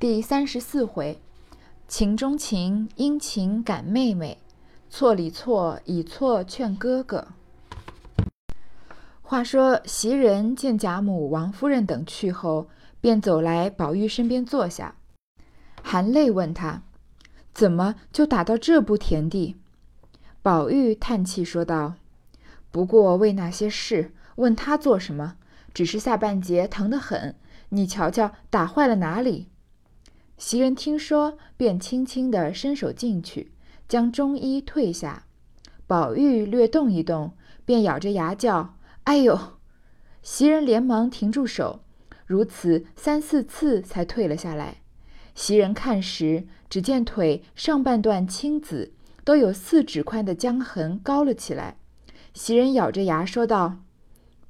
第三十四回，情中情，因情感妹妹，错里错，以错劝哥哥。话说袭人见贾母、王夫人等去后，便走来宝玉身边坐下，含泪问他：“怎么就打到这步田地？”宝玉叹气说道：“不过为那些事，问他做什么？只是下半截疼得很，你瞧瞧，打坏了哪里？”袭人听说，便轻轻地伸手进去，将中衣褪下。宝玉略动一动，便咬着牙叫：“哎呦！”袭人连忙停住手，如此三四次才退了下来。袭人看时，只见腿上半段青紫，都有四指宽的江痕高了起来。袭人咬着牙说道：“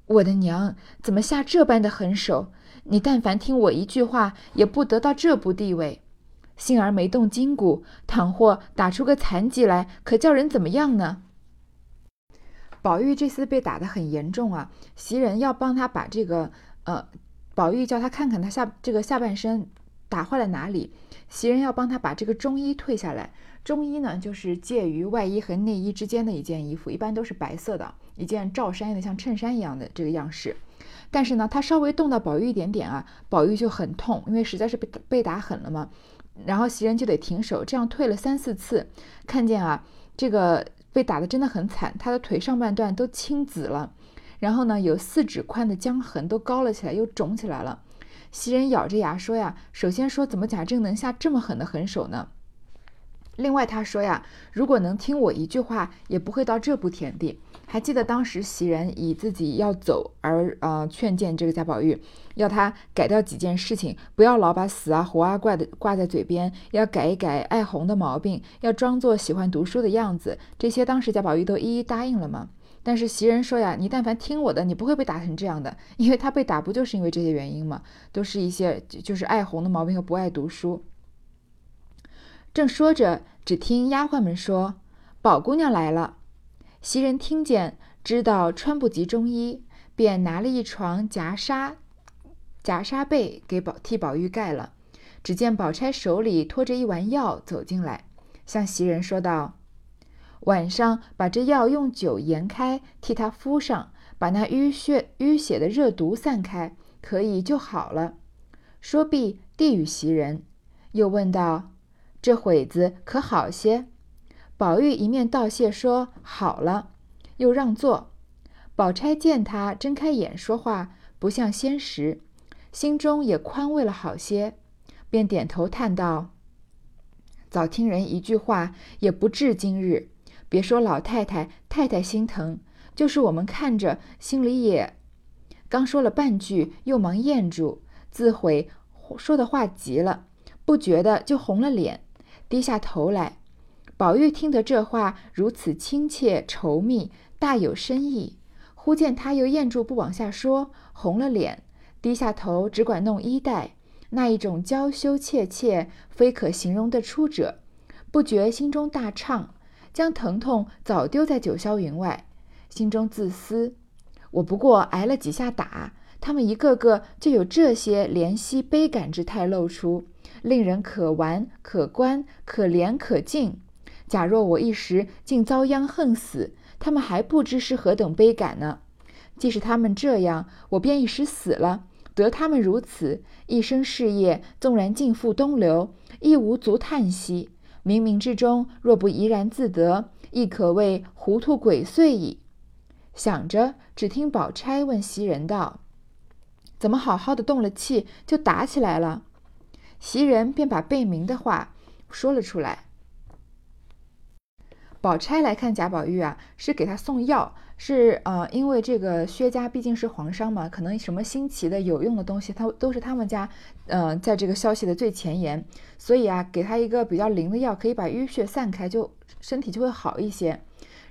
我的娘，怎么下这般的狠手？”你但凡听我一句话，也不得到这步地位。幸而没动筋骨，倘或打出个残疾来，可叫人怎么样呢？宝玉这次被打得很严重啊！袭人要帮他把这个，呃，宝玉叫他看看他下这个下半身打坏了哪里。袭人要帮他把这个中衣褪下来。中衣呢，就是介于外衣和内衣之间的一件衣服，一般都是白色的，一件罩衫的，像衬衫一样的这个样式。但是呢，他稍微动到宝玉一点点啊，宝玉就很痛，因为实在是被被打狠了嘛。然后袭人就得停手，这样退了三四次，看见啊，这个被打的真的很惨，他的腿上半段都青紫了，然后呢，有四指宽的浆痕都高了起来，又肿起来了。袭人咬着牙说呀：“首先说，怎么贾政能下这么狠的狠手呢？另外他说呀，如果能听我一句话，也不会到这步田地。”还记得当时袭人以自己要走而呃劝谏这个贾宝玉，要他改掉几件事情，不要老把死啊活啊挂的挂在嘴边，要改一改爱红的毛病，要装作喜欢读书的样子。这些当时贾宝玉都一一答应了吗？但是袭人说呀，你但凡听我的，你不会被打成这样的，因为他被打不就是因为这些原因吗？都是一些就是爱红的毛病和不爱读书。正说着，只听丫鬟们说：“宝姑娘来了。”袭人听见，知道穿不及中衣，便拿了一床夹纱夹纱被给宝替宝玉盖了。只见宝钗手里托着一丸药走进来，向袭人说道：“晚上把这药用酒研开，替他敷上，把那淤血淤血的热毒散开，可以就好了。”说毕，递与袭人，又问道：“这会子可好些？”宝玉一面道谢，说好了，又让座。宝钗见他睁开眼说话，不像先时，心中也宽慰了好些，便点头叹道：“早听人一句话，也不至今日。别说老太太、太太心疼，就是我们看着，心里也……刚说了半句，又忙咽住，自悔说的话急了，不觉得就红了脸，低下头来。”宝玉听得这话如此亲切稠密，大有深意。忽见他又咽住不往下说，红了脸，低下头只管弄衣带，那一种娇羞怯怯，非可形容得出者。不觉心中大畅，将疼痛早丢在九霄云外，心中自私：我不过挨了几下打，他们一个个就有这些怜惜悲感之态露出，令人可玩可观，可怜可敬。假若我一时竟遭殃恨死，他们还不知是何等悲感呢。既是他们这样，我便一时死了，得他们如此，一生事业纵然尽付东流，亦无足叹息。冥冥之中，若不怡然自得，亦可谓糊涂鬼祟矣。想着，只听宝钗问袭人道：“怎么好好的动了气，就打起来了？”袭人便把贝明的话说了出来。宝钗来看贾宝玉啊，是给他送药，是呃，因为这个薛家毕竟是皇商嘛，可能什么新奇的有用的东西，他都是他们家，呃，在这个消息的最前沿，所以啊，给他一个比较灵的药，可以把淤血散开，就身体就会好一些。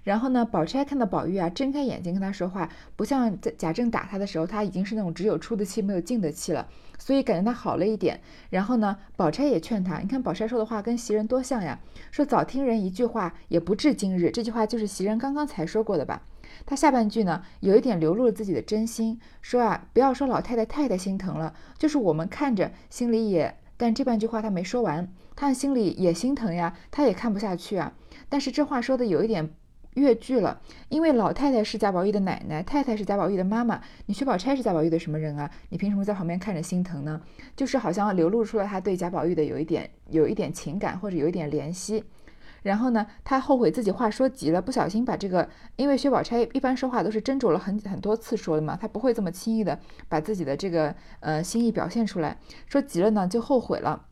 然后呢，宝钗看到宝玉啊，睁开眼睛跟他说话，不像在贾政打他的时候，他已经是那种只有出的气没有进的气了，所以感觉他好了一点。然后呢，宝钗也劝他，你看宝钗说的话跟袭人多像呀，说早听人一句话，也不至今日。这句话就是袭人刚刚才说过的吧？他下半句呢，有一点流露了自己的真心，说啊，不要说老太太太太心疼了，就是我们看着心里也但这半句话他没说完，他心里也心疼呀，他也看不下去啊。但是这话说的有一点越剧了，因为老太太是贾宝玉的奶奶，太太是贾宝玉的妈妈，你薛宝钗是贾宝玉的什么人啊？你凭什么在旁边看着心疼呢？就是好像流露出了他对贾宝玉的有一点有一点情感或者有一点怜惜。然后呢，他后悔自己话说急了，不小心把这个，因为薛宝钗一般说话都是斟酌了很很多次说的嘛，他不会这么轻易的把自己的这个呃心意表现出来，说急了呢就后悔了，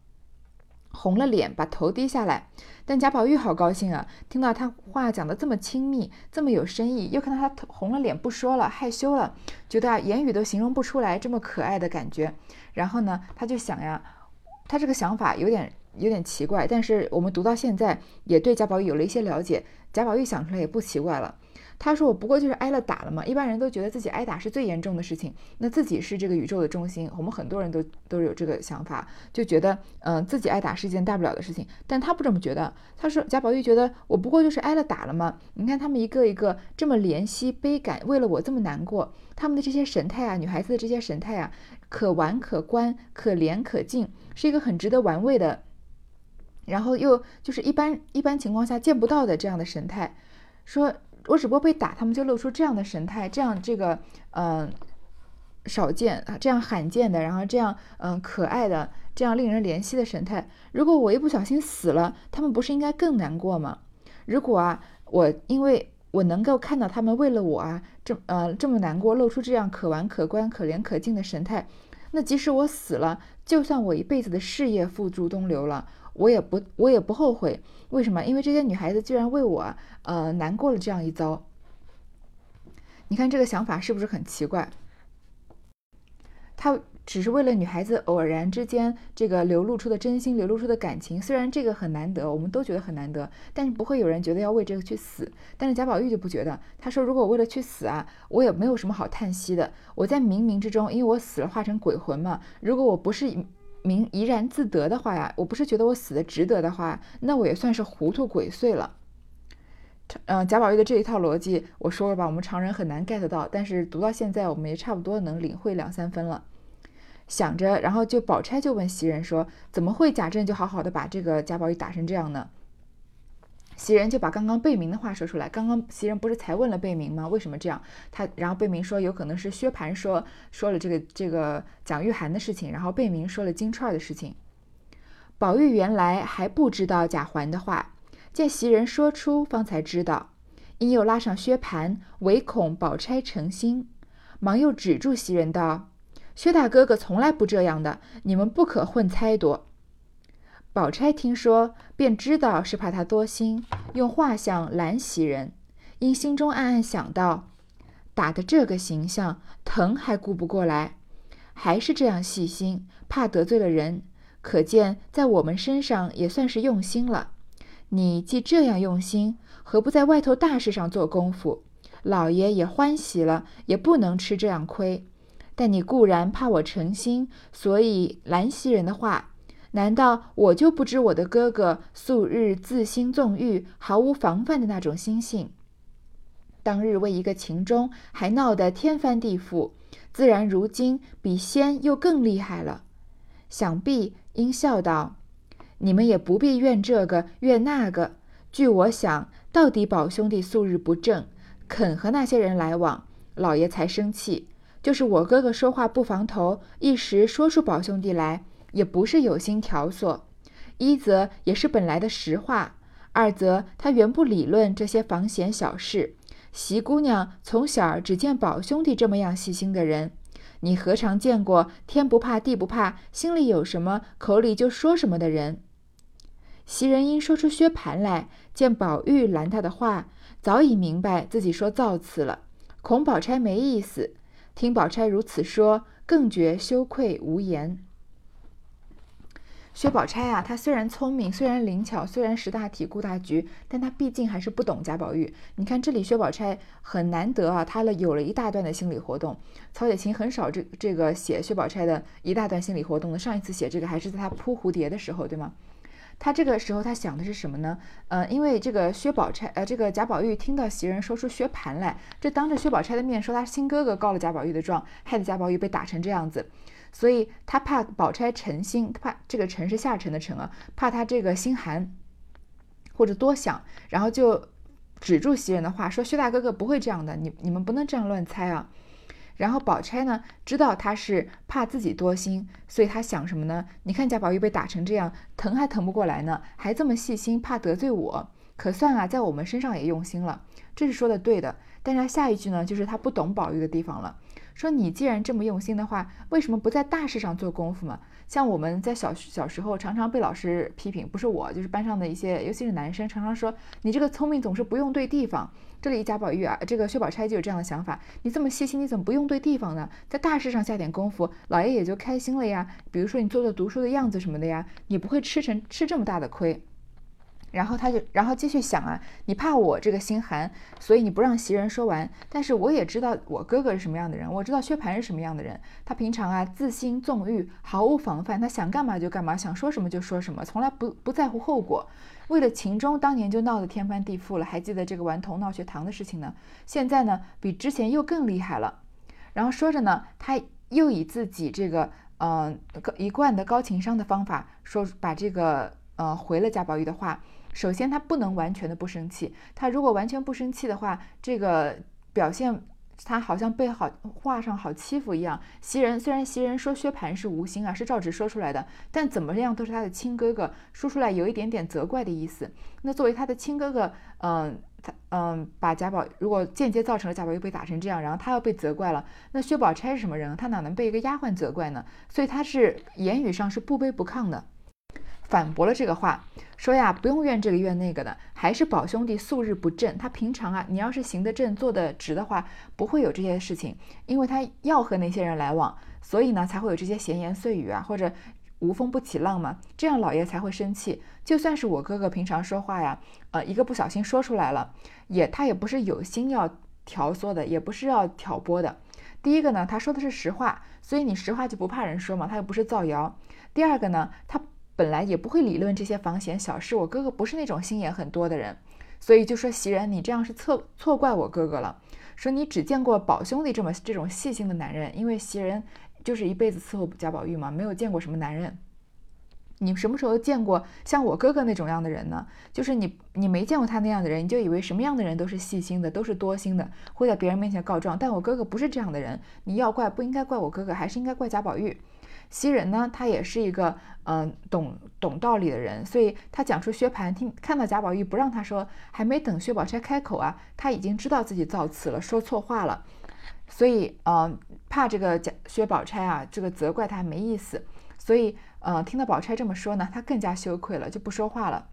红了脸，把头低下来。但贾宝玉好高兴啊，听到他话讲的这么亲密，这么有深意，又看到他红了脸不说了，害羞了，觉得啊言语都形容不出来这么可爱的感觉。然后呢，他就想呀，他这个想法有点。有点奇怪，但是我们读到现在也对贾宝玉有了一些了解。贾宝玉想出来也不奇怪了。他说：“我不过就是挨了打了嘛。一般人都觉得自己挨打是最严重的事情，那自己是这个宇宙的中心。我们很多人都都有这个想法，就觉得嗯自己挨打是一件大不了的事情。但他不这么觉得。他说贾宝玉觉得我不过就是挨了打了嘛。你看他们一个一个这么怜惜悲感，为了我这么难过，他们的这些神态啊，女孩子的这些神态啊，可玩可观，可怜可敬，是一个很值得玩味的。”然后又就是一般一般情况下见不到的这样的神态，说我只不过被打，他们就露出这样的神态，这样这个嗯少见啊，这样罕见的，然后这样嗯可爱的，这样令人怜惜的神态。如果我一不小心死了，他们不是应该更难过吗？如果啊，我因为我能够看到他们为了我啊这呃这么难过，露出这样可玩可观、可怜可敬的神态，那即使我死了，就算我一辈子的事业付诸东流了。我也不，我也不后悔。为什么？因为这些女孩子居然为我，呃，难过了这样一遭。你看这个想法是不是很奇怪？他只是为了女孩子偶然之间这个流露出的真心，流露出的感情。虽然这个很难得，我们都觉得很难得，但是不会有人觉得要为这个去死。但是贾宝玉就不觉得。他说：“如果为了去死啊，我也没有什么好叹息的。我在冥冥之中，因为我死了化成鬼魂嘛。如果我不是……”明怡然自得的话呀，我不是觉得我死的值得的话，那我也算是糊涂鬼祟了。嗯，贾宝玉的这一套逻辑，我说了吧，我们常人很难 get 到，但是读到现在，我们也差不多能领会两三分了。想着，然后就宝钗就问袭人说：“怎么会贾政就好好的把这个贾宝玉打成这样呢？”袭人就把刚刚贝明的话说出来。刚刚袭人不是才问了贝明吗？为什么这样？他然后贝明说有可能是薛蟠说说了这个这个蒋玉菡的事情，然后贝明说了金钏的事情。宝玉原来还不知道贾环的话，见袭人说出，方才知道，因又拉上薛蟠，唯恐宝钗成心，忙又止住袭人道：“薛大哥哥从来不这样的，你们不可混猜度。”宝钗听说，便知道是怕他多心，用画像拦袭人，因心中暗暗想到：打的这个形象，疼还顾不过来，还是这样细心，怕得罪了人。可见在我们身上也算是用心了。你既这样用心，何不在外头大事上做功夫？老爷也欢喜了，也不能吃这样亏。但你固然怕我成心，所以拦袭人的话。难道我就不知我的哥哥素日自心纵欲，毫无防范的那种心性？当日为一个情钟还闹得天翻地覆，自然如今比先又更厉害了。想必应笑道：“你们也不必怨这个怨那个。据我想，到底宝兄弟素日不正，肯和那些人来往，老爷才生气。就是我哥哥说话不防头，一时说出宝兄弟来。”也不是有心挑唆，一则也是本来的实话，二则他原不理论这些房闲小事。席姑娘从小只见宝兄弟这么样细心的人，你何尝见过天不怕地不怕，心里有什么口里就说什么的人？袭人因说出薛蟠来，见宝玉拦他的话，早已明白自己说造次了，恐宝钗没意思，听宝钗如此说，更觉羞愧无言。薛宝钗啊，她虽然聪明，虽然灵巧，虽然识大体、顾大局，但她毕竟还是不懂贾宝玉。你看这里，薛宝钗很难得啊，她了有了一大段的心理活动。曹雪芹很少这这个写薛宝钗的一大段心理活动的。上一次写这个还是在她扑蝴蝶的时候，对吗？他这个时候他想的是什么呢？呃，因为这个薛宝钗，呃，这个贾宝玉听到袭人说出薛蟠来，这当着薛宝钗的面说他亲哥哥告了贾宝玉的状，害得贾宝玉被打成这样子。所以他怕宝钗沉心，怕这个沉是下沉的沉啊，怕他这个心寒或者多想，然后就止住袭人的话，说薛大哥哥不会这样的，你你们不能这样乱猜啊。然后宝钗呢，知道他是怕自己多心，所以他想什么呢？你看贾宝玉被打成这样，疼还疼不过来呢，还这么细心，怕得罪我，可算啊，在我们身上也用心了，这是说的对的。但是下一句呢，就是他不懂宝玉的地方了。说你既然这么用心的话，为什么不在大事上做功夫嘛？像我们在小小时候常常被老师批评，不是我，就是班上的一些，尤其是男生，常常说你这个聪明总是不用对地方。这里贾宝玉啊，这个薛宝钗就有这样的想法，你这么细心，你怎么不用对地方呢？在大事上下点功夫，老爷也就开心了呀。比如说你做做读书的样子什么的呀，你不会吃成吃这么大的亏。然后他就，然后继续想啊，你怕我这个心寒，所以你不让袭人说完。但是我也知道我哥哥是什么样的人，我知道薛蟠是什么样的人。他平常啊自心纵欲，毫无防范，他想干嘛就干嘛，想说什么就说什么，从来不不在乎后果。为了秦钟，当年就闹得天翻地覆了。还记得这个顽童闹学堂的事情呢？现在呢，比之前又更厉害了。然后说着呢，他又以自己这个嗯一贯的高情商的方法说，把这个呃回了贾宝玉的话。首先，他不能完全的不生气。他如果完全不生气的话，这个表现他好像被好画上好欺负一样。袭人虽然袭人说薛蟠是无心啊，是照直说出来的，但怎么样都是他的亲哥哥，说出来有一点点责怪的意思。那作为他的亲哥哥，嗯，他嗯，把贾宝如果间接造成了贾宝玉被打成这样，然后他要被责怪了，那薛宝钗是什么人？他哪能被一个丫鬟责怪呢？所以他是言语上是不卑不亢的。反驳了这个话，说呀，不用怨这个怨那个的，还是宝兄弟素日不正。他平常啊，你要是行得正、做得直的话，不会有这些事情。因为他要和那些人来往，所以呢，才会有这些闲言碎语啊，或者无风不起浪嘛。这样老爷才会生气。就算是我哥哥平常说话呀，呃，一个不小心说出来了，也他也不是有心要挑唆的，也不是要挑拨的。第一个呢，他说的是实话，所以你实话就不怕人说嘛，他又不是造谣。第二个呢，他。本来也不会理论这些房闲小事，我哥哥不是那种心眼很多的人，所以就说袭人，你这样是错错怪我哥哥了。说你只见过宝兄弟这么这种细心的男人，因为袭人就是一辈子伺候贾宝玉嘛，没有见过什么男人。你什么时候见过像我哥哥那种样的人呢？就是你你没见过他那样的人，你就以为什么样的人都是细心的，都是多心的，会在别人面前告状。但我哥哥不是这样的人，你要怪不应该怪我哥哥，还是应该怪贾宝玉。袭人呢，他也是一个嗯懂懂道理的人，所以他讲出薛蟠听看到贾宝玉不让他说，还没等薛宝钗开口啊，他已经知道自己造次了，说错话了，所以嗯怕这个贾薛宝钗啊这个责怪他没意思，所以嗯听到宝钗这么说呢，他更加羞愧了，就不说话了。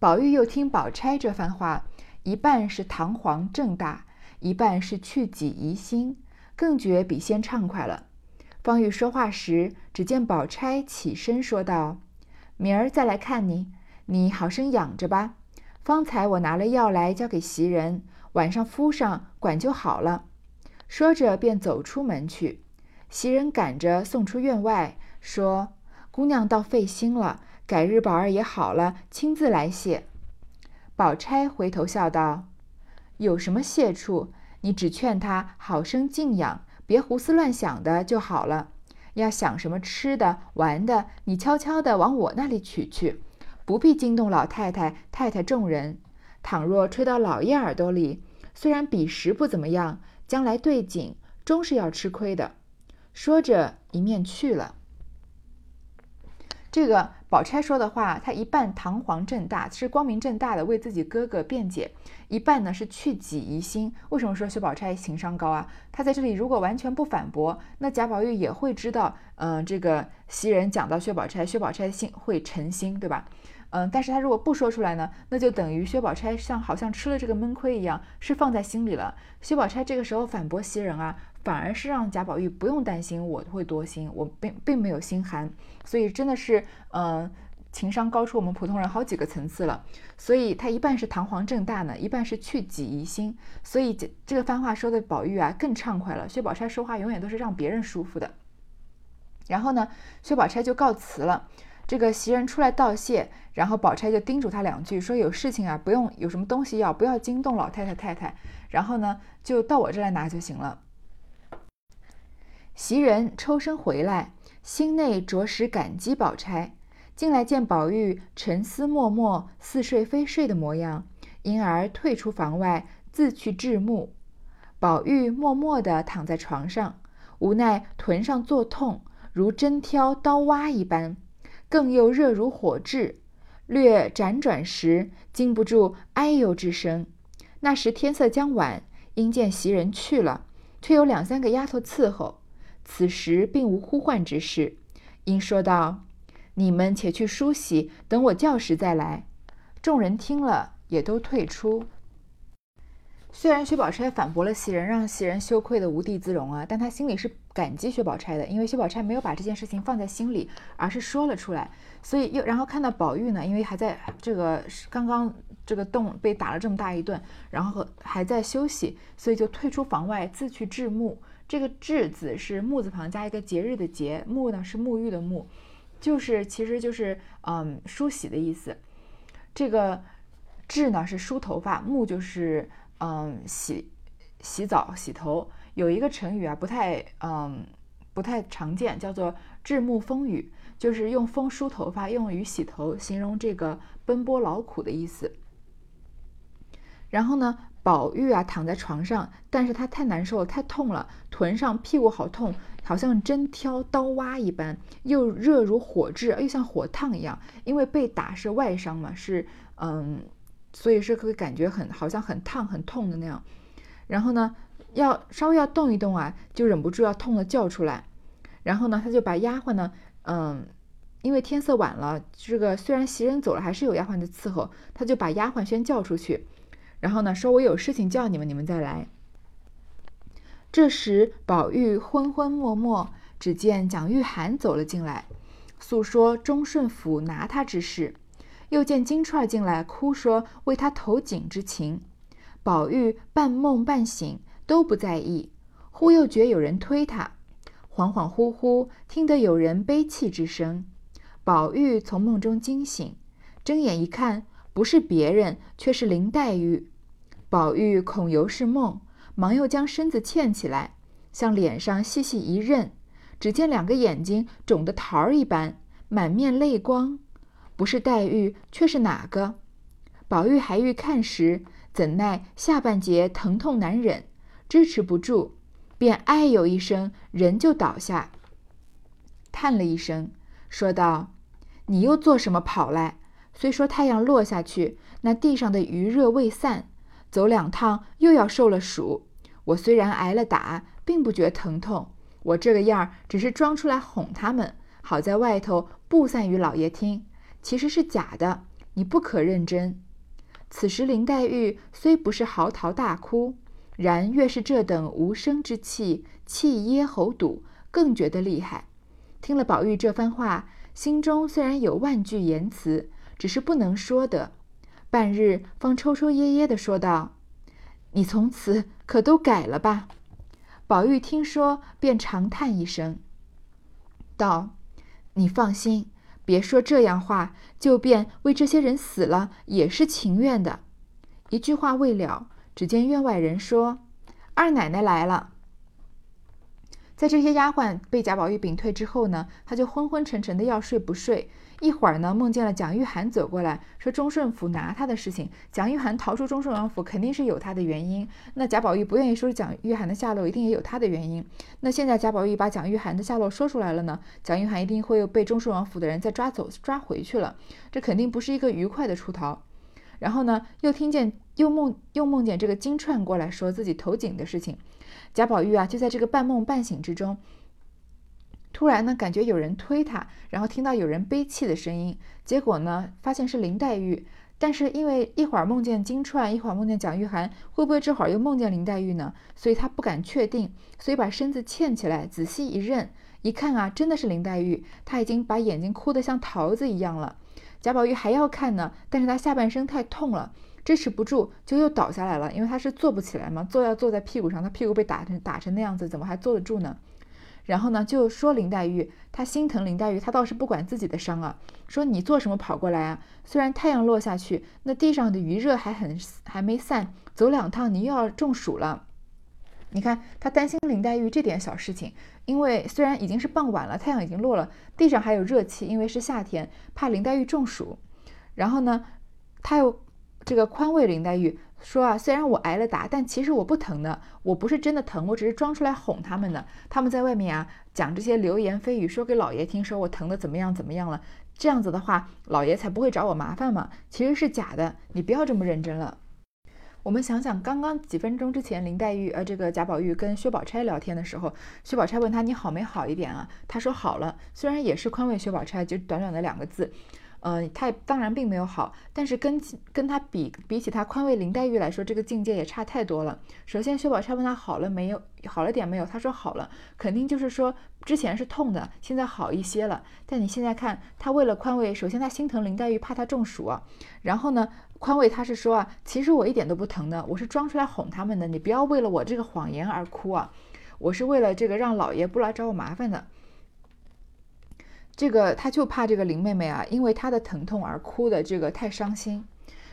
宝玉又听宝钗这番话，一半是堂皇正大，一半是去己疑心，更觉比先畅快了。方玉说话时，只见宝钗起身说道：“明儿再来看你，你好生养着吧。方才我拿了药来交给袭人，晚上敷上，管就好了。”说着便走出门去。袭人赶着送出院外，说：“姑娘倒费心了，改日宝儿也好了，亲自来谢。”宝钗回头笑道：“有什么谢处？你只劝他好生静养。”别胡思乱想的就好了。要想什么吃的、玩的，你悄悄的往我那里取去，不必惊动老太太、太太众人。倘若吹到老爷耳朵里，虽然彼时不怎么样，将来对景终是要吃亏的。说着，一面去了。这个宝钗说的话，她一半堂皇正大，是光明正大的为自己哥哥辩解；一半呢是去己疑心。为什么说薛宝钗情商高啊？她在这里如果完全不反驳，那贾宝玉也会知道，嗯，这个袭人讲到薛宝钗，薛宝钗心会沉心，对吧？嗯，但是他如果不说出来呢，那就等于薛宝钗像好像吃了这个闷亏一样，是放在心里了。薛宝钗这个时候反驳袭人啊。反而是让贾宝玉不用担心我会多心，我并并没有心寒，所以真的是，嗯，情商高出我们普通人好几个层次了。所以他一半是堂皇正大呢，一半是去己疑心。所以这这个番话说的宝玉啊更畅快了。薛宝钗说话永远都是让别人舒服的。然后呢，薛宝钗就告辞了。这个袭人出来道谢，然后宝钗就叮嘱他两句，说有事情啊，不用有什么东西要，不要惊动老太太太太。然后呢，就到我这来拿就行了。袭人抽身回来，心内着实感激宝钗。进来见宝玉沉思默默、似睡非睡的模样，因而退出房外，自去治目。宝玉默默地躺在床上，无奈臀上作痛，如针挑刀挖一般，更又热如火炙，略辗转时，禁不住哎呦之声。那时天色将晚，因见袭人去了，却有两三个丫头伺候。此时并无呼唤之事，因说道：“你们且去梳洗，等我叫时再来。”众人听了，也都退出。虽然薛宝钗反驳了袭人，让袭人羞愧的无地自容啊，但她心里是感激薛宝钗的，因为薛宝钗没有把这件事情放在心里，而是说了出来。所以又然后看到宝玉呢，因为还在这个刚刚这个洞被打了这么大一顿，然后还在休息，所以就退出房外，自去治目。这个“治”字是木字旁加一个节日的“节”，沐呢是沐浴的“沐”，就是其实就是嗯梳洗的意思。这个“治”呢是梳头发，“沐”就是。嗯，洗洗澡、洗头有一个成语啊，不太嗯不太常见，叫做“至沐风雨”，就是用风梳头发，用于洗头，形容这个奔波劳苦的意思。然后呢，宝玉啊躺在床上，但是他太难受了，太痛了，臀上、屁股好痛，好像针挑、刀挖一般，又热如火炙，又像火烫一样，因为被打是外伤嘛，是嗯。所以是会感觉很好像很烫很痛的那样，然后呢，要稍微要动一动啊，就忍不住要痛的叫出来。然后呢，他就把丫鬟呢，嗯，因为天色晚了，这个虽然袭人走了，还是有丫鬟在伺候，他就把丫鬟先叫出去，然后呢，说我有事情叫你们，你们再来。这时宝玉昏昏默默，只见蒋玉菡走了进来，诉说忠顺府拿他之事。又见金钏进来，哭说为他投井之情。宝玉半梦半醒，都不在意。忽又觉有人推他，恍恍惚惚听得有人悲泣之声。宝玉从梦中惊醒，睁眼一看，不是别人，却是林黛玉。宝玉恐犹是梦，忙又将身子欠起来，向脸上细细一认，只见两个眼睛肿得桃儿一般，满面泪光。不是黛玉，却是哪个？宝玉还欲看时，怎奈下半截疼痛难忍，支持不住，便哎呦一声，人就倒下，叹了一声，说道：“你又做什么跑来？虽说太阳落下去，那地上的余热未散，走两趟又要受了暑。我虽然挨了打，并不觉疼痛。我这个样儿，只是装出来哄他们，好在外头不散于老爷听。”其实是假的，你不可认真。此时林黛玉虽不是嚎啕大哭，然越是这等无声之气，气噎喉堵，更觉得厉害。听了宝玉这番话，心中虽然有万句言辞，只是不能说的。半日方抽抽噎噎的说道：“你从此可都改了吧？”宝玉听说，便长叹一声，道：“你放心。”别说这样话，就便为这些人死了也是情愿的。一句话未了，只见院外人说：“二奶奶来了。”在这些丫鬟被贾宝玉屏退之后呢，他就昏昏沉沉的要睡不睡。一会儿呢，梦见了蒋玉菡走过来说忠顺府拿他的事情。蒋玉菡逃出忠顺王府，肯定是有他的原因。那贾宝玉不愿意说蒋玉菡的下落，一定也有他的原因。那现在贾宝玉把蒋玉菡的下落说出来了呢，蒋玉菡一定会被忠顺王府的人再抓走、抓回去了。这肯定不是一个愉快的出逃。然后呢，又听见又梦又梦见这个金钏过来说自己投井的事情。贾宝玉啊，就在这个半梦半醒之中。突然呢，感觉有人推他，然后听到有人悲泣的声音，结果呢，发现是林黛玉。但是因为一会儿梦见金钏，一会儿梦见蒋玉菡，会不会这会儿又梦见林黛玉呢？所以他不敢确定，所以把身子欠起来，仔细一认，一看啊，真的是林黛玉。他已经把眼睛哭得像桃子一样了。贾宝玉还要看呢，但是他下半身太痛了，支持不住，就又倒下来了。因为他是坐不起来嘛，坐要坐在屁股上，他屁股被打成打成那样子，怎么还坐得住呢？然后呢，就说林黛玉，他心疼林黛玉，他倒是不管自己的伤啊。说你做什么跑过来啊？虽然太阳落下去，那地上的余热还很还没散，走两趟你又要中暑了。你看，他担心林黛玉这点小事情，因为虽然已经是傍晚了，太阳已经落了，地上还有热气，因为是夏天，怕林黛玉中暑。然后呢，他又这个宽慰林黛玉说啊，虽然我挨了打，但其实我不疼的，我不是真的疼，我只是装出来哄他们的。他们在外面啊讲这些流言蜚语，说给老爷听，说我疼的怎么样怎么样了。这样子的话，老爷才不会找我麻烦嘛。其实是假的，你不要这么认真了。我们想想，刚刚几分钟之前，林黛玉呃，这个贾宝玉跟薛宝钗聊天的时候，薛宝钗问他你好没好一点啊？他说好了，虽然也是宽慰薛宝钗，就短短的两个字，嗯，他当然并没有好，但是跟跟他比比起他宽慰林黛玉来说，这个境界也差太多了。首先，薛宝钗问他好了没有，好了点没有？他说好了，肯定就是说之前是痛的，现在好一些了。但你现在看，他为了宽慰，首先他心疼林黛玉，怕她中暑啊，然后呢？宽慰他是说啊，其实我一点都不疼的，我是装出来哄他们的。你不要为了我这个谎言而哭啊，我是为了这个让老爷不来找我麻烦的。这个他就怕这个林妹妹啊，因为她的疼痛而哭的这个太伤心。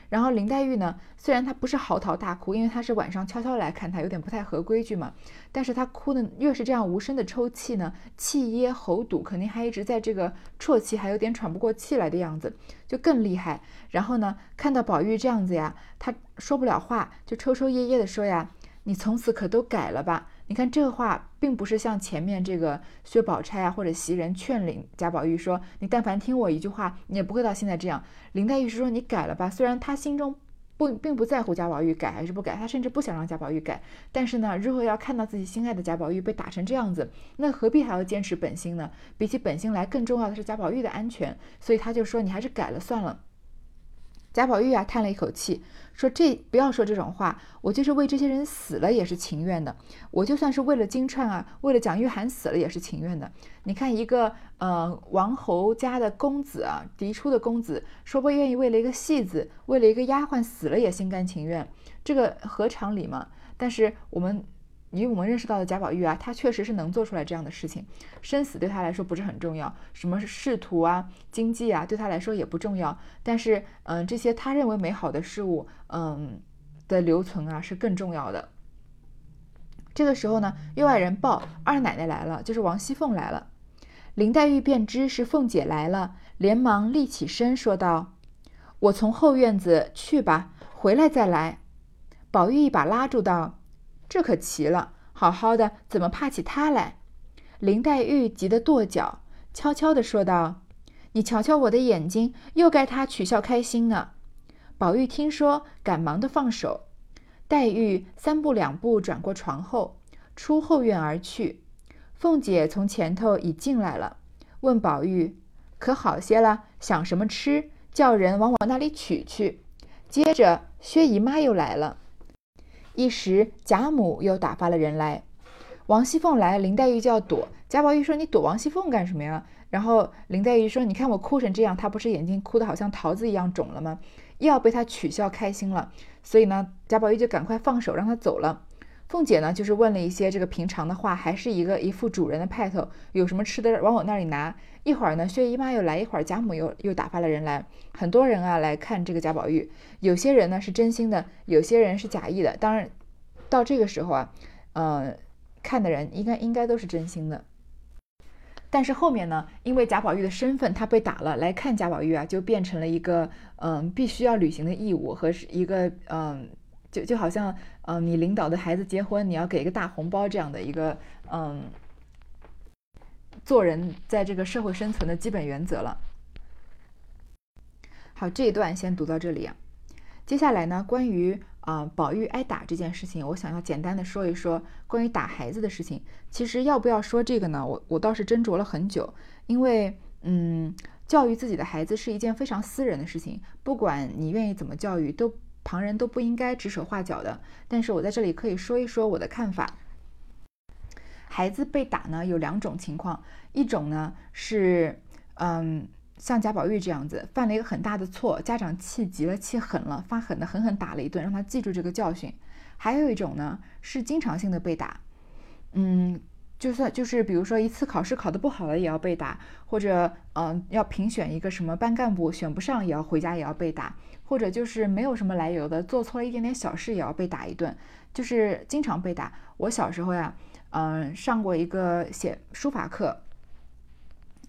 然后林黛玉呢，虽然她不是嚎啕大哭，因为她是晚上悄悄来看她，有点不太合规矩嘛。但是她哭的越是这样无声的抽泣呢，气噎喉堵，肯定还一直在这个啜泣，还有点喘不过气来的样子，就更厉害。然后呢，看到宝玉这样子呀，她说不了话，就抽抽噎噎的说呀：“你从此可都改了吧。”你看这个话，并不是像前面这个薛宝钗啊或者袭人劝林贾宝玉说：“你但凡听我一句话，你也不会到现在这样。”林黛玉是说：“你改了吧。”虽然她心中不并不在乎贾宝玉改还是不改，她甚至不想让贾宝玉改。但是呢，如果要看到自己心爱的贾宝玉被打成这样子，那何必还要坚持本心呢？比起本心来，更重要的是贾宝玉的安全。所以她就说：“你还是改了算了。”贾宝玉啊，叹了一口气，说：“这不要说这种话，我就是为这些人死了也是情愿的。我就算是为了金钏啊，为了蒋玉菡死了也是情愿的。你看一个呃王侯家的公子啊，嫡出的公子，说不愿意为了一个戏子，为了一个丫鬟死了也心甘情愿，这个合常理吗？但是我们。”以我们认识到的贾宝玉啊，他确实是能做出来这样的事情，生死对他来说不是很重要，什么仕途啊、经济啊，对他来说也不重要。但是，嗯，这些他认为美好的事物，嗯的留存啊，是更重要的。这个时候呢，又外人报二奶奶来了，就是王熙凤来了。林黛玉便知是凤姐来了，连忙立起身说道：“我从后院子去吧，回来再来。”宝玉一把拉住道。这可奇了，好好的怎么怕起他来？林黛玉急得跺脚，悄悄地说道：“你瞧瞧我的眼睛，又该他取笑开心呢。”宝玉听说，赶忙的放手。黛玉三步两步转过床后，出后院而去。凤姐从前头已进来了，问宝玉：“可好些了？想什么吃？叫人往我那里取去。”接着，薛姨妈又来了。一时贾母又打发了人来，王熙凤来，林黛玉就要躲。贾宝玉说：“你躲王熙凤干什么呀？”然后林黛玉说：“你看我哭成这样，她不是眼睛哭得好像桃子一样肿了吗？又要被她取笑开心了。”所以呢，贾宝玉就赶快放手让她走了。凤姐呢，就是问了一些这个平常的话，还是一个一副主人的派头，有什么吃的往我那里拿。一会儿呢，薛姨妈又来，一会儿贾母又又打发了人来，很多人啊来看这个贾宝玉。有些人呢是真心的，有些人是假意的。当然，到这个时候啊，嗯，看的人应该应该都是真心的。但是后面呢，因为贾宝玉的身份，他被打了，来看贾宝玉啊，就变成了一个嗯必须要履行的义务和是一个嗯，就就好像嗯你领导的孩子结婚，你要给一个大红包这样的一个嗯。做人在这个社会生存的基本原则了。好，这一段先读到这里啊。接下来呢，关于啊宝玉挨打这件事情，我想要简单的说一说关于打孩子的事情。其实要不要说这个呢？我我倒是斟酌了很久，因为嗯，教育自己的孩子是一件非常私人的事情，不管你愿意怎么教育，都旁人都不应该指手画脚的。但是我在这里可以说一说我的看法。孩子被打呢，有两种情况，一种呢是，嗯，像贾宝玉这样子，犯了一个很大的错，家长气急了，气狠了，发狠的狠狠打了一顿，让他记住这个教训；还有一种呢是经常性的被打，嗯，就算就是比如说一次考试考得不好了也要被打，或者嗯要评选一个什么班干部选不上也要回家也要被打，或者就是没有什么来由的做错了一点点小事也要被打一顿，就是经常被打。我小时候呀，嗯上过一个写书法课，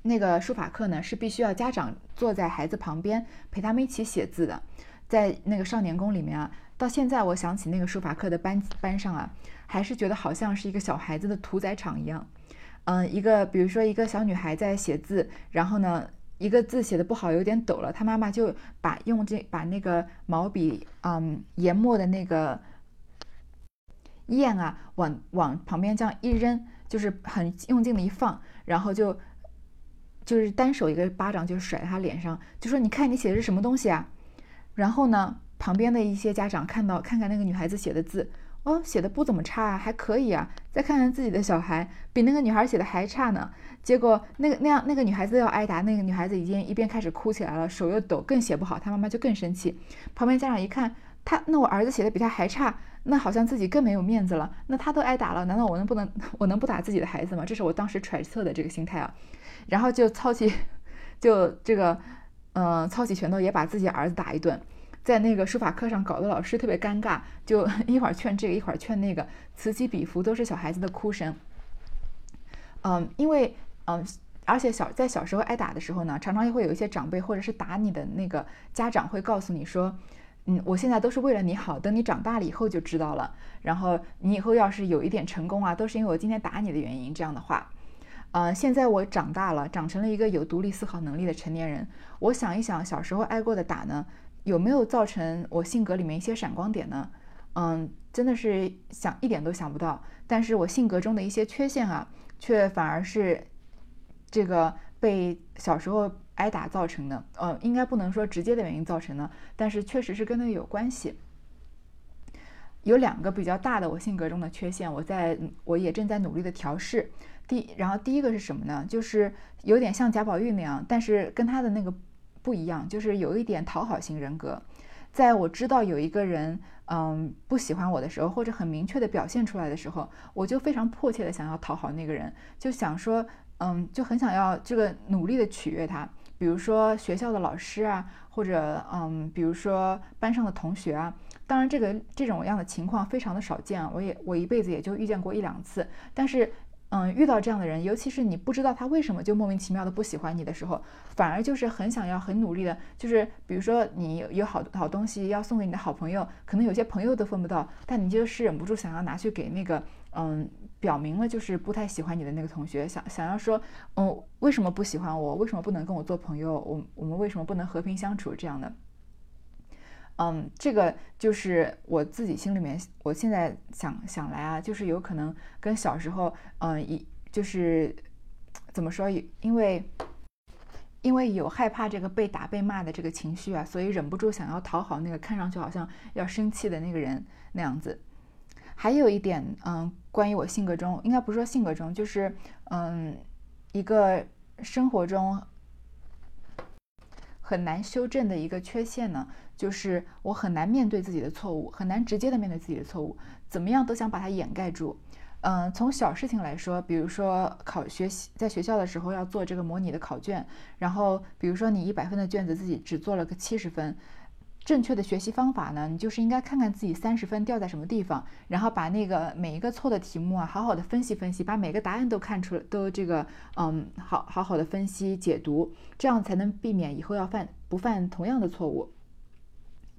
那个书法课呢是必须要家长坐在孩子旁边陪他们一起写字的，在那个少年宫里面啊。到现在，我想起那个书法课的班班上啊，还是觉得好像是一个小孩子的屠宰场一样。嗯，一个比如说一个小女孩在写字，然后呢，一个字写的不好，有点抖了，她妈妈就把用这把那个毛笔，嗯，研墨的那个砚啊，往往旁边这样一扔，就是很用劲的一放，然后就就是单手一个巴掌就甩在她脸上，就说你看你写的是什么东西啊？然后呢？旁边的一些家长看到，看看那个女孩子写的字，哦，写的不怎么差啊，还可以啊。再看看自己的小孩，比那个女孩写的还差呢。结果那个那样，那个女孩子要挨打，那个女孩子已经一边开始哭起来了，手又抖，更写不好。她妈妈就更生气。旁边家长一看，他那我儿子写的比他还差，那好像自己更没有面子了。那他都挨打了，难道我能不能我能不打自己的孩子吗？这是我当时揣测的这个心态啊。然后就操起，就这个，嗯，操起拳头也把自己儿子打一顿。在那个书法课上搞得老师特别尴尬，就 一会儿劝这个，一会儿劝那个，此起彼伏，都是小孩子的哭声。嗯，因为嗯，而且小在小时候挨打的时候呢，常常也会有一些长辈或者是打你的那个家长会告诉你说，嗯，我现在都是为了你好，等你长大了以后就知道了。然后你以后要是有一点成功啊，都是因为我今天打你的原因。这样的话，嗯，现在我长大了，长成了一个有独立思考能力的成年人，我想一想小时候挨过的打呢。有没有造成我性格里面一些闪光点呢？嗯，真的是想一点都想不到。但是我性格中的一些缺陷啊，却反而是这个被小时候挨打造成的。呃，应该不能说直接的原因造成的，但是确实是跟那个有关系。有两个比较大的我性格中的缺陷，我在我也正在努力的调试。第，然后第一个是什么呢？就是有点像贾宝玉那样，但是跟他的那个。不一样，就是有一点讨好型人格。在我知道有一个人，嗯，不喜欢我的时候，或者很明确的表现出来的时候，我就非常迫切的想要讨好那个人，就想说，嗯，就很想要这个努力的取悦他。比如说学校的老师啊，或者嗯，比如说班上的同学啊。当然，这个这种样的情况非常的少见啊，我也我一辈子也就遇见过一两次。但是。嗯，遇到这样的人，尤其是你不知道他为什么就莫名其妙的不喜欢你的时候，反而就是很想要、很努力的，就是比如说你有好好东西要送给你的好朋友，可能有些朋友都分不到，但你就是忍不住想要拿去给那个，嗯，表明了就是不太喜欢你的那个同学，想想要说，嗯，为什么不喜欢我？为什么不能跟我做朋友？我我们为什么不能和平相处？这样的。嗯，这个就是我自己心里面，我现在想想来啊，就是有可能跟小时候，嗯，一就是怎么说，因为因为有害怕这个被打被骂的这个情绪啊，所以忍不住想要讨好那个看上去好像要生气的那个人那样子。还有一点，嗯，关于我性格中，应该不是说性格中，就是嗯，一个生活中。很难修正的一个缺陷呢，就是我很难面对自己的错误，很难直接的面对自己的错误，怎么样都想把它掩盖住。嗯，从小事情来说，比如说考学习，在学校的时候要做这个模拟的考卷，然后比如说你一百分的卷子自己只做了个七十分。正确的学习方法呢，你就是应该看看自己三十分掉在什么地方，然后把那个每一个错的题目啊，好好的分析分析，把每个答案都看出来，都这个嗯，好好好的分析解读，这样才能避免以后要犯不犯同样的错误。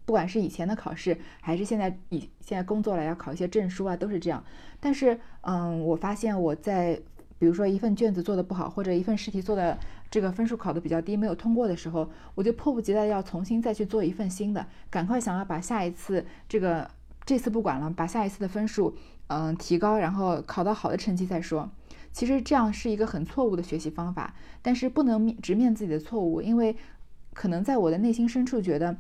不管是以前的考试，还是现在以现在工作了要考一些证书啊，都是这样。但是嗯，我发现我在比如说一份卷子做的不好，或者一份试题做的。这个分数考的比较低，没有通过的时候，我就迫不及待要重新再去做一份新的，赶快想要把下一次这个这次不管了，把下一次的分数嗯提高，然后考到好的成绩再说。其实这样是一个很错误的学习方法，但是不能直面自己的错误，因为可能在我的内心深处觉得，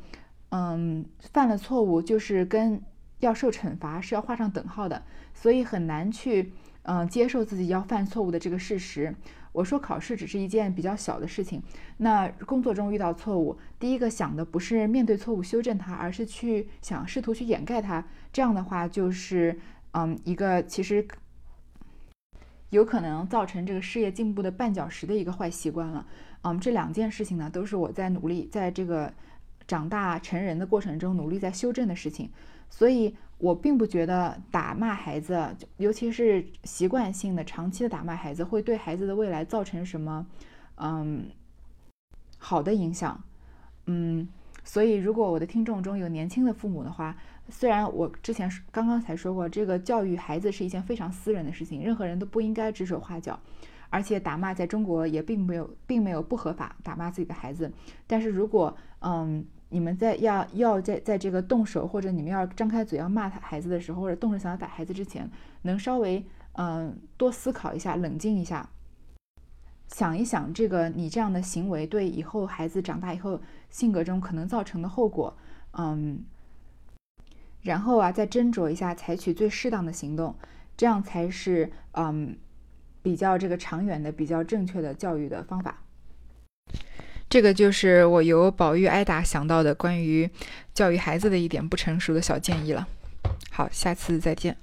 嗯，犯了错误就是跟要受惩罚是要画上等号的，所以很难去嗯接受自己要犯错误的这个事实。我说考试只是一件比较小的事情，那工作中遇到错误，第一个想的不是面对错误修正它，而是去想试图去掩盖它。这样的话，就是嗯，一个其实有可能造成这个事业进步的绊脚石的一个坏习惯了。嗯，这两件事情呢，都是我在努力在这个长大成人的过程中努力在修正的事情，所以我并不觉得打骂孩子，尤其是习惯性的、长期的打骂孩子，会对孩子的未来造成什么嗯好的影响。嗯，所以如果我的听众中有年轻的父母的话，虽然我之前刚刚才说过，这个教育孩子是一件非常私人的事情，任何人都不应该指手画脚。而且打骂在中国也并没有，并没有不合法打骂自己的孩子。但是如果，嗯，你们在要要在在这个动手，或者你们要张开嘴要骂他孩子的时候，或者动手想要打孩子之前，能稍微，嗯，多思考一下，冷静一下，想一想这个你这样的行为对以后孩子长大以后性格中可能造成的后果，嗯，然后啊，再斟酌一下，采取最适当的行动，这样才是，嗯。比较这个长远的、比较正确的教育的方法，这个就是我由宝玉挨打想到的关于教育孩子的一点不成熟的小建议了。好，下次再见。